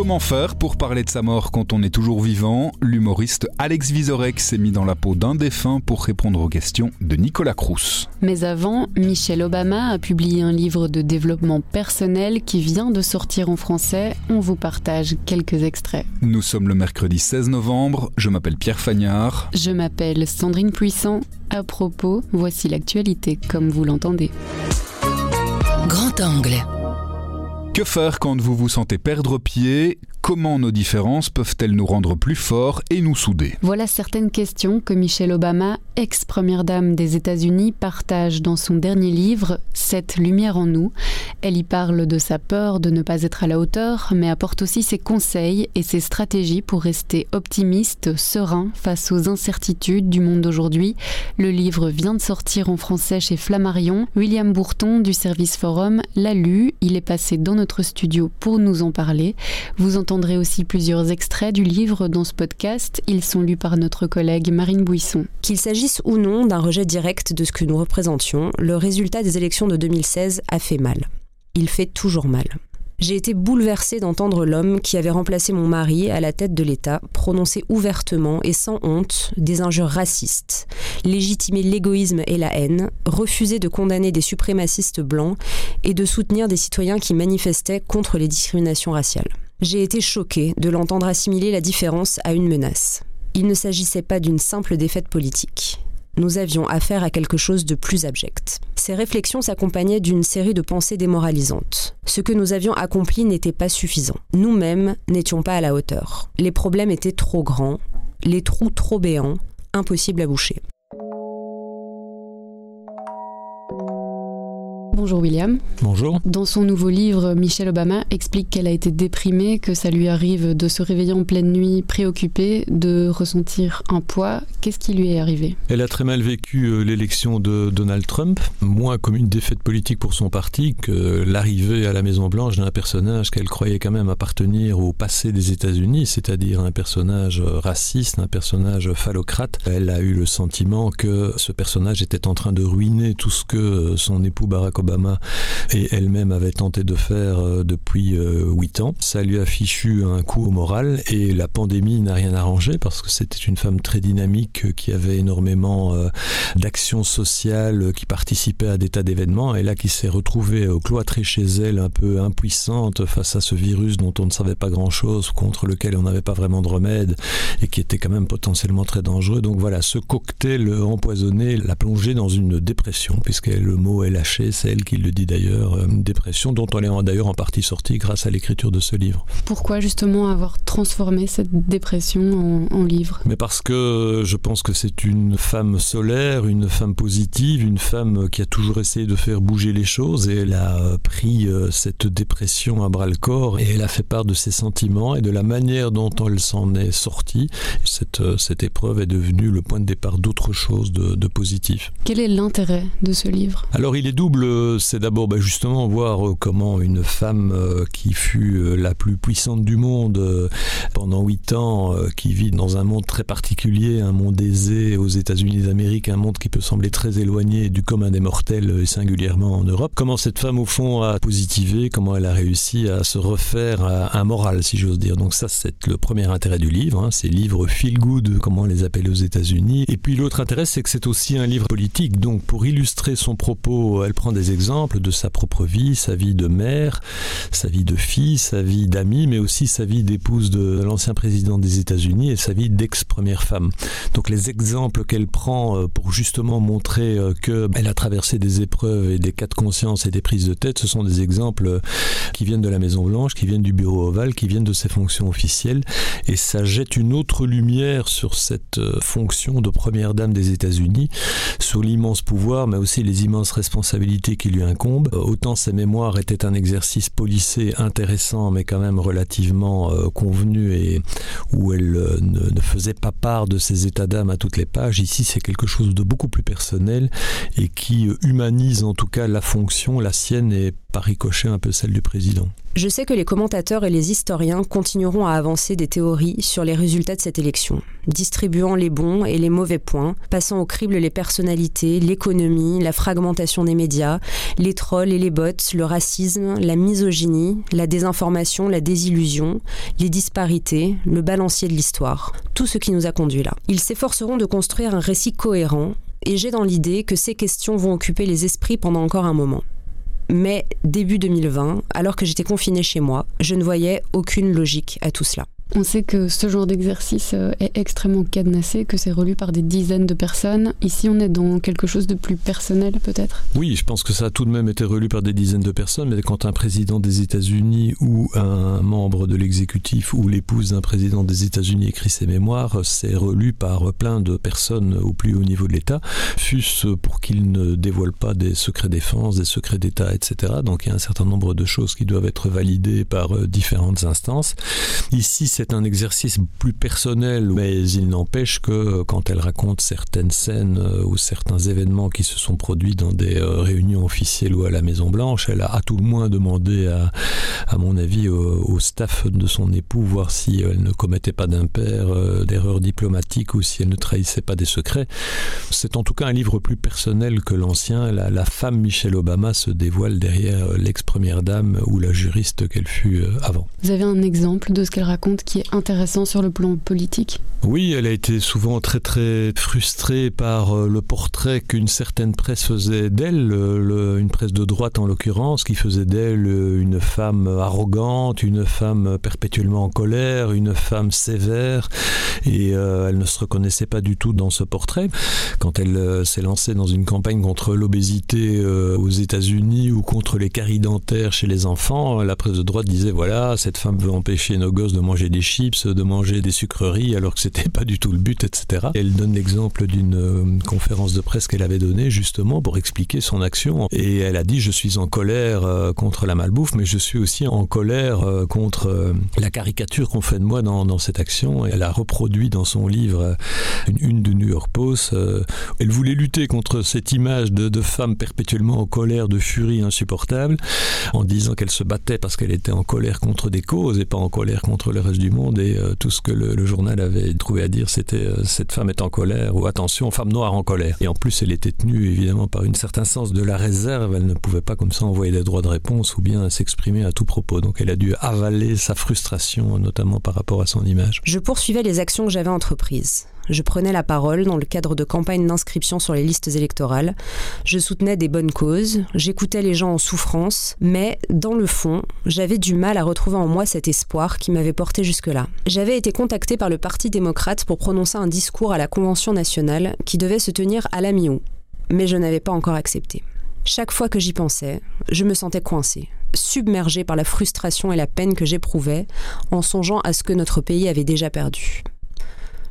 Comment faire pour parler de sa mort quand on est toujours vivant? L'humoriste Alex Vizorek s'est mis dans la peau d'un défunt pour répondre aux questions de Nicolas Crous. Mais avant, Michelle Obama a publié un livre de développement personnel qui vient de sortir en français. On vous partage quelques extraits. Nous sommes le mercredi 16 novembre. Je m'appelle Pierre Fagnard. Je m'appelle Sandrine Puissant. À propos, voici l'actualité comme vous l'entendez. Grand angle. Que faire quand vous vous sentez perdre pied? Comment nos différences peuvent-elles nous rendre plus forts et nous souder Voilà certaines questions que Michelle Obama, ex-première dame des États-Unis, partage dans son dernier livre, Cette lumière en nous. Elle y parle de sa peur de ne pas être à la hauteur, mais apporte aussi ses conseils et ses stratégies pour rester optimiste, serein face aux incertitudes du monde d'aujourd'hui. Le livre vient de sortir en français chez Flammarion. William Bourton du Service Forum l'a lu. Il est passé dans notre studio pour nous en parler. Vous entendrez aussi plusieurs extraits du livre dans ce podcast. Ils sont lus par notre collègue Marine Bouisson. Qu'il s'agisse ou non d'un rejet direct de ce que nous représentions, le résultat des élections de 2016 a fait mal. Il fait toujours mal. J'ai été bouleversée d'entendre l'homme qui avait remplacé mon mari à la tête de l'État prononcer ouvertement et sans honte des injures racistes, légitimer l'égoïsme et la haine, refuser de condamner des suprémacistes blancs et de soutenir des citoyens qui manifestaient contre les discriminations raciales. J'ai été choquée de l'entendre assimiler la différence à une menace. Il ne s'agissait pas d'une simple défaite politique nous avions affaire à quelque chose de plus abject. Ces réflexions s'accompagnaient d'une série de pensées démoralisantes. Ce que nous avions accompli n'était pas suffisant. Nous-mêmes n'étions pas à la hauteur. Les problèmes étaient trop grands, les trous trop béants, impossibles à boucher. Bonjour William. Bonjour. Dans son nouveau livre, Michelle Obama explique qu'elle a été déprimée, que ça lui arrive de se réveiller en pleine nuit préoccupée, de ressentir un poids. Qu'est-ce qui lui est arrivé? Elle a très mal vécu euh, l'élection de Donald Trump, moins comme une défaite politique pour son parti que l'arrivée à la Maison-Blanche d'un personnage qu'elle croyait quand même appartenir au passé des États-Unis, c'est-à-dire un personnage raciste, un personnage phallocrate. Elle a eu le sentiment que ce personnage était en train de ruiner tout ce que son époux Barack Obama et elle-même avait tenté de faire euh, depuis euh, huit ans. Ça lui a fichu un coup au moral et la pandémie n'a rien arrangé parce que c'était une femme très dynamique euh, qui avait énormément d'actions sociales, qui participait à des tas d'événements et là qui s'est retrouvée cloîtrée chez elle un peu impuissante face à ce virus dont on ne savait pas grand-chose, contre lequel on n'avait pas vraiment de remède et qui était quand même potentiellement très dangereux. Donc voilà, ce cocktail empoisonné l'a plongée dans une dépression puisque le mot est lâché, c'est elle qui le dit d'ailleurs, euh, une dépression dont on est d'ailleurs en partie sorti grâce à l'écriture de ce livre. Pourquoi justement avoir transformé cette dépression en, livre? Mais parce que je pense que c'est une femme solaire, une femme positive, une femme qui a toujours essayé de faire bouger les choses et elle a pris euh, cette dépression à bras le corps et elle a fait part de ses sentiments et de la manière dont elle s'en est sortie. Cette, euh, cette épreuve est devenue le point de départ d'autre chose de, de positif. Quel est l'intérêt de ce livre? Alors il est double c'est d'abord bah, justement voir euh, comment une femme euh, qui fut euh, la plus puissante du monde pendant huit ans, qui vit dans un monde très particulier, un monde aisé aux États-Unis d'Amérique, un monde qui peut sembler très éloigné du commun des mortels et singulièrement en Europe, comment cette femme au fond a positivé, comment elle a réussi à se refaire un moral, si j'ose dire. Donc ça, c'est le premier intérêt du livre, hein, ces livres feel good, comment on les appelle aux États-Unis. Et puis l'autre intérêt, c'est que c'est aussi un livre politique. Donc pour illustrer son propos, elle prend des exemples de sa propre vie, sa vie de mère, sa vie de fille, sa vie d'amie, mais aussi sa vie d'épouse de l'ancien président des États-Unis et sa vie d'ex-première femme. Donc les exemples qu'elle prend euh, pour justement montrer euh, qu'elle a traversé des épreuves et des cas de conscience et des prises de tête, ce sont des exemples euh, qui viennent de la Maison Blanche, qui viennent du bureau ovale, qui viennent de ses fonctions officielles, et ça jette une autre lumière sur cette fonction de première dame des États-Unis, sur l'immense pouvoir, mais aussi les immenses responsabilités qui lui incombe. Euh, autant ses mémoires étaient un exercice policé intéressant, mais quand même relativement euh, convenu et où elle euh, ne, faisait pas part de ses états d'âme à toutes les pages. Ici, c'est quelque chose de beaucoup plus personnel et qui humanise en tout cas la fonction, la sienne et par un peu celle du président. Je sais que les commentateurs et les historiens continueront à avancer des théories sur les résultats de cette élection, distribuant les bons et les mauvais points, passant au crible les personnalités, l'économie, la fragmentation des médias, les trolls et les bots, le racisme, la misogynie, la désinformation, la désillusion, les disparités, le balancier de l'histoire, tout ce qui nous a conduit là. Ils s'efforceront de construire un récit cohérent, et j'ai dans l'idée que ces questions vont occuper les esprits pendant encore un moment. Mais début 2020, alors que j'étais confinée chez moi, je ne voyais aucune logique à tout cela. On sait que ce genre d'exercice euh, est extrêmement cadenassé, que c'est relu par des dizaines de personnes. Ici, on est dans quelque chose de plus personnel, peut-être? Oui, je pense que ça a tout de même été relu par des dizaines de personnes, mais quand un président des États-Unis ou un membre de l'exécutif ou l'épouse d'un président des États-Unis écrit ses mémoires, c'est relu par plein de personnes au plus haut niveau de l'État, fût-ce pour qu'ils ne dévoilent pas des secrets défense, des secrets d'État, etc. Donc il y a un certain nombre de choses qui doivent être validées par euh, différentes instances. Ici, c'est un exercice plus personnel, mais il n'empêche que quand elle raconte certaines scènes euh, ou certains événements qui se sont produits dans des euh, réunions officielles ou à la Maison Blanche, elle a à tout le moins demandé, à, mon avis, au, staff de son époux, voir si elle ne commettait pas d'impair, euh, d'erreurs diplomatiques ou si elle ne trahissait pas des secrets. C'est en tout cas un livre plus personnel que l'ancien. La, la femme Michelle Obama se dévoile derrière l'ex-première dame ou la juriste qu'elle fut avant. Vous avez un exemple de ce qu'elle raconte qui est intéressant sur le plan politique Oui, elle a été souvent très très frustrée par euh, le portrait qu'une certaine presse faisait d'elle, une presse de droite en l'occurrence, qui faisait d'elle euh, une femme arrogante, une femme perpétuellement en colère, une femme sévère, et euh, elle ne se reconnaissait pas du tout dans ce portrait. Quand elle s'est lancée dans une campagne contre l'obésité aux États-Unis ou contre les caries dentaires chez les enfants, la presse de droite disait voilà, cette femme veut empêcher nos gosses de manger des chips, de manger des sucreries, alors que c'était pas du tout le but, etc. Elle donne l'exemple d'une euh, conférence de presse qu'elle avait donnée justement pour expliquer son action. Et elle a dit je suis en colère euh, contre la malbouffe, mais je suis aussi en colère euh, contre la caricature qu'on fait de moi dans, cette action. Et elle a reproduit dans son livre une du New York Post. Elle voulait lutter contre cette image de, de femme perpétuellement en colère, de furie insupportable, en disant qu'elle se battait parce qu'elle était en colère contre des causes et pas en colère contre le reste du monde et euh, tout ce que le, journal avait trouvé à dire c'était euh, cette femme est en colère ou attention femme noire en colère. Et en plus elle était tenue évidemment par une certain sens de la réserve. Elle ne pouvait pas comme ça envoyer des droits de réponse ou bien s'exprimer à tout propos. Donc elle a dû avaler sa frustration notamment par rapport à son image. Je poursuivais les actions que j'avais entreprises je prenais la parole dans le cadre de campagnes d'inscription sur les listes électorales. Je soutenais des bonnes causes, j'écoutais les gens en souffrance, mais dans le fond, j'avais du mal à retrouver en moi cet espoir qui m'avait porté jusque-là. J'avais été contacté par le Parti démocrate pour prononcer un discours à la Convention nationale qui devait se tenir à la mi-août, mais je n'avais pas encore accepté. Chaque fois que j'y pensais, je me sentais coincée, submergée par la frustration et la peine que j'éprouvais en songeant à ce que notre pays avait déjà perdu.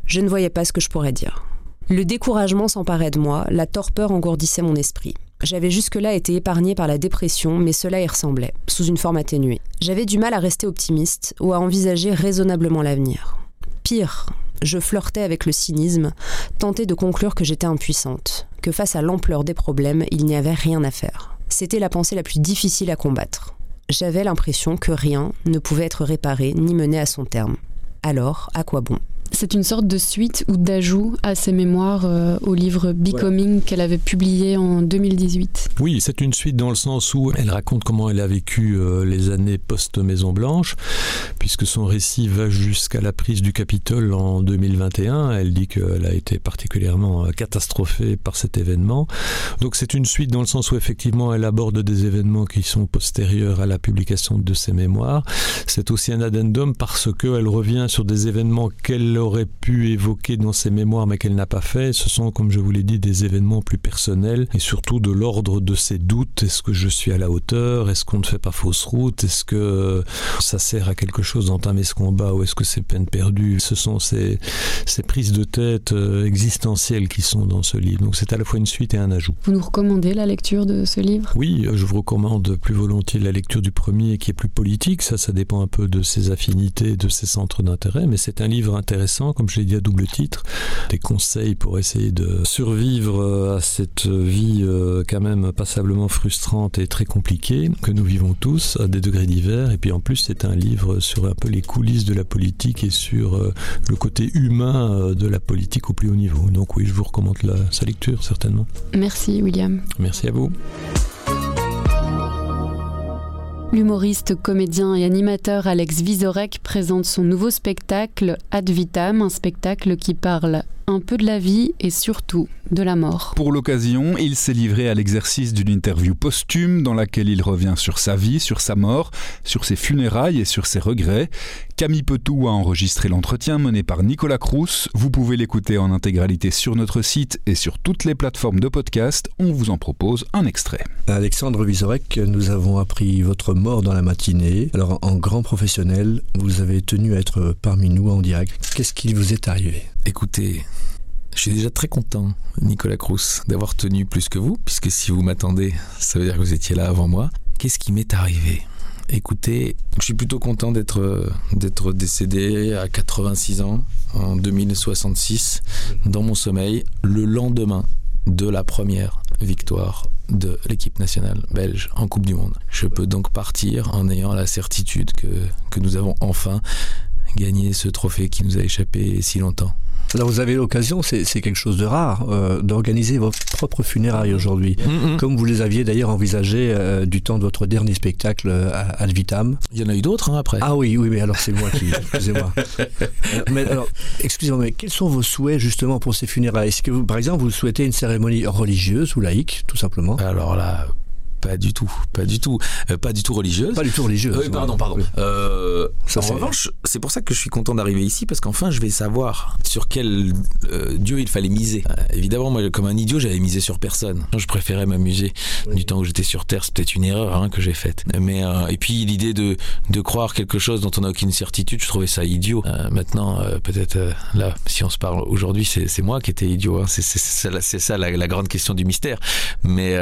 Je ne voyais pas ce que je pourrais dire. Le découragement s'emparait de moi, la torpeur engourdissait mon esprit. J'avais jusque-là été épargnée par la dépression, mais cela y ressemblait, sous une forme atténuée. J'avais du mal à rester optimiste ou à envisager raisonnablement l'avenir. Pire, je flirtais avec le cynisme, tenté de conclure que j'étais impuissante, que face à l'ampleur des problèmes, il n'y avait rien à faire. C'était la pensée la plus difficile à combattre. J'avais l'impression que rien ne pouvait être réparé ni mené à son terme. Alors, à quoi bon? C'est une sorte de suite ou d'ajout à ses mémoires euh, au livre Becoming qu'elle avait publié en 2018. Oui, c'est une suite dans le sens où elle raconte comment elle a vécu euh, les années post-Maison Blanche, puisque son récit va jusqu'à la prise du Capitole en 2021. Elle dit qu'elle a été particulièrement euh, catastrophée par cet événement. Donc c'est une suite dans le sens où effectivement elle aborde des événements qui sont postérieurs à la publication de ses mémoires. C'est aussi un addendum parce qu'elle revient sur des événements qu'elle aurait pu évoquer dans ses mémoires mais qu'elle n'a pas fait, ce sont, comme je vous l'ai dit, des événements plus personnels et surtout de l'ordre de ses doutes. Est-ce que je suis à la hauteur? Est-ce qu'on ne fait pas fausse route? Est-ce que ça sert à quelque chose d'entamer ce combat ou est-ce que c'est peine perdue? Ce sont ces, ces prises de tête euh, existentielles qui sont dans ce livre. Donc c'est à la fois une suite et un ajout. Vous nous recommandez la lecture de ce livre? Oui, je vous recommande plus volontiers la lecture du premier qui est plus politique. Ça, ça dépend un peu de ses affinités, de ses centres d'intérêt, mais c'est un livre intéressant comme je l'ai dit à double titre, des conseils pour essayer de survivre à cette vie quand même passablement frustrante et très compliquée que nous vivons tous à des degrés divers. Et puis en plus, c'est un livre sur un peu les coulisses de la politique et sur le côté humain de la politique au plus haut niveau. Donc oui, je vous recommande sa lecture certainement. Merci William. Merci à vous. L'humoriste, comédien et animateur Alex Vizorek présente son nouveau spectacle Ad Vitam, un spectacle qui parle un peu de la vie et surtout de la mort. Pour l'occasion, il s'est livré à l'exercice d'une interview posthume dans laquelle il revient sur sa vie, sur sa mort, sur ses funérailles et sur ses regrets. Camille Petou a enregistré l'entretien mené par Nicolas Crous. Vous pouvez l'écouter en intégralité sur notre site et sur toutes les plateformes de podcast. On vous en propose un extrait. Alexandre Vizorek, nous avons appris votre mort dans la matinée. Alors, en grand professionnel, vous avez tenu à être parmi nous en direct. Qu'est-ce qui vous est arrivé? Écoutez, je suis déjà très content, Nicolas Crous, d'avoir tenu plus que vous, puisque si vous m'attendez, ça veut dire que vous étiez là avant moi. Qu'est-ce qui m'est arrivé? Écoutez, je suis plutôt content d'être décédé à 86 ans en 2066 dans mon sommeil le lendemain de la première victoire de l'équipe nationale belge en Coupe du Monde. Je peux donc partir en ayant la certitude que nous avons enfin gagné ce trophée qui nous a échappé si longtemps. Alors vous avez l'occasion, c'est quelque chose de rare, euh, d'organiser vos propres funérailles aujourd'hui, mm, mm. comme vous les aviez d'ailleurs envisagé euh, du temps de votre dernier spectacle euh, à Alvitam. Il y en a eu d'autres hein, après. Ah oui, oui, mais alors c'est moi qui, excusez-moi. mais alors, excusez-moi, mais quels sont vos souhaits justement pour ces funérailles? Est-ce que vous, par exemple, vous souhaitez une cérémonie religieuse ou laïque, tout simplement? Alors là, pas du tout, pas du tout, euh, pas du tout religieuse. Pas du tout religieuse. Oui, pardon, pardon. Euh, en revanche, c'est pour ça que je suis content d'arriver ici parce qu'enfin je vais savoir sur quel euh, dieu il fallait miser. évidemment, moi, comme un idiot, j'avais misé sur personne. Je préférais m'amuser du temps où j'étais sur Terre. C'est peut-être une erreur hein, que j'ai faite. Mais et puis l'idée de, de croire quelque chose dont on n'a aucune certitude, je trouvais ça idiot. maintenant, peut-être là, si on se parle aujourd'hui, c'est moi qui étais idiot. Hein. C'est ça, la, la, grande question du mystère. Mais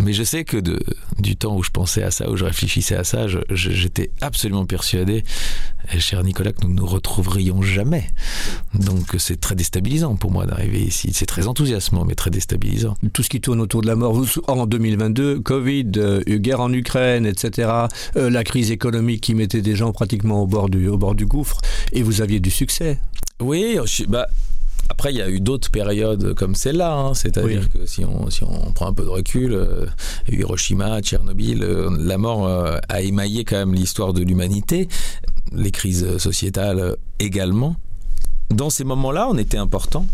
mais je sais que de du temps où je pensais à ça, où je réfléchissais à ça, j'étais absolument persuadé, cher Nicolas, que nous ne nous retrouverions jamais. Donc c'est très déstabilisant pour moi d'arriver ici. C'est très enthousiasmant, mais très déstabilisant. Tout ce qui tourne autour de la mort, en 2022, Covid, euh, guerre en Ukraine, etc., euh, la crise économique qui mettait des gens pratiquement au bord du, au bord du gouffre, et vous aviez du succès. Oui, bah, après, il y a eu d'autres périodes comme celle-là, hein. c'est-à-dire que si on, si on prend un peu de recul, euh, Hiroshima, Tchernobyl, euh, la mort euh, a émaillé quand même l'histoire de l'humanité, les crises sociétales également. Dans ces moments-là, on était important.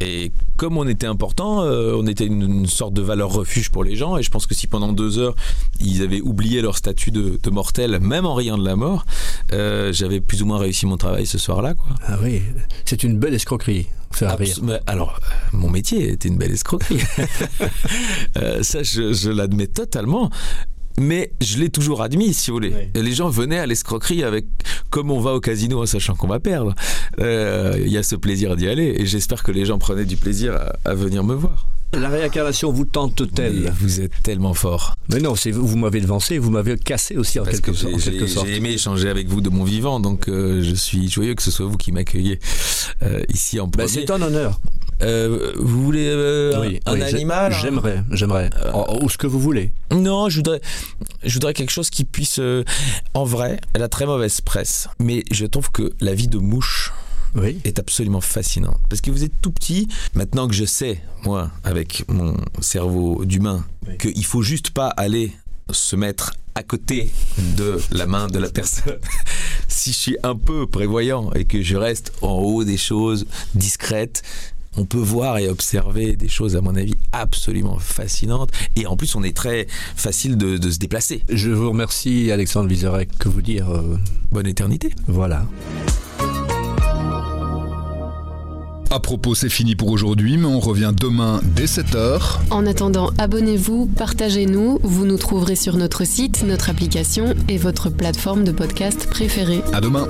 Et comme on était important, on était une, sorte de valeur refuge pour les gens. Et je pense que si pendant deux heures, ils avaient oublié leur statut de, de mortel, même en riant de la mort, j'avais plus ou moins réussi mon travail ce soir-là. Ah oui, c'est une belle escroquerie alors, mon métier était une belle escroquerie. Euh, ça, je, l'admets totalement. Mais je l'ai toujours admis, si vous voulez. Les gens venaient à l'escroquerie avec, comme on va au casino en sachant qu'on va perdre. Euh, il y a ce plaisir d'y aller et j'espère que les gens prenaient du plaisir à venir me voir. La réincarnation vous tente-t-elle Vous êtes tellement fort. Mais non, vous m'avez devancé, vous m'avez cassé aussi en quelque, sorte. J'ai aimé échanger avec vous de mon vivant, donc euh, je suis joyeux que ce soit vous qui m'accueillez euh, ici en bah, premier. C'est un honneur. Euh, vous voulez un, animal hein J'aimerais, j'aimerais. ou ce que vous voulez. Non, je voudrais, je voudrais quelque chose qui puisse. en vrai, elle a très mauvaise presse, mais je trouve que la vie de mouche est absolument fascinant. Parce que vous êtes tout petit. Maintenant que je sais, moi, avec mon cerveau d'humain, qu'il faut juste pas aller se mettre à côté de la main de la personne. si je suis un peu prévoyant et que je reste en haut des choses discrètes, on peut voir et observer des choses, à mon avis, absolument fascinantes. Et en plus, on est très facile de, se déplacer. Je vous remercie, Alexandre Vizorek. Que vous dire euh, Bonne éternité. Voilà. À propos, c'est fini pour aujourd'hui, mais on revient demain dès 7h. En attendant, abonnez-vous, partagez-nous. Vous nous trouverez sur notre site, notre application et votre plateforme de podcast préférée. À demain.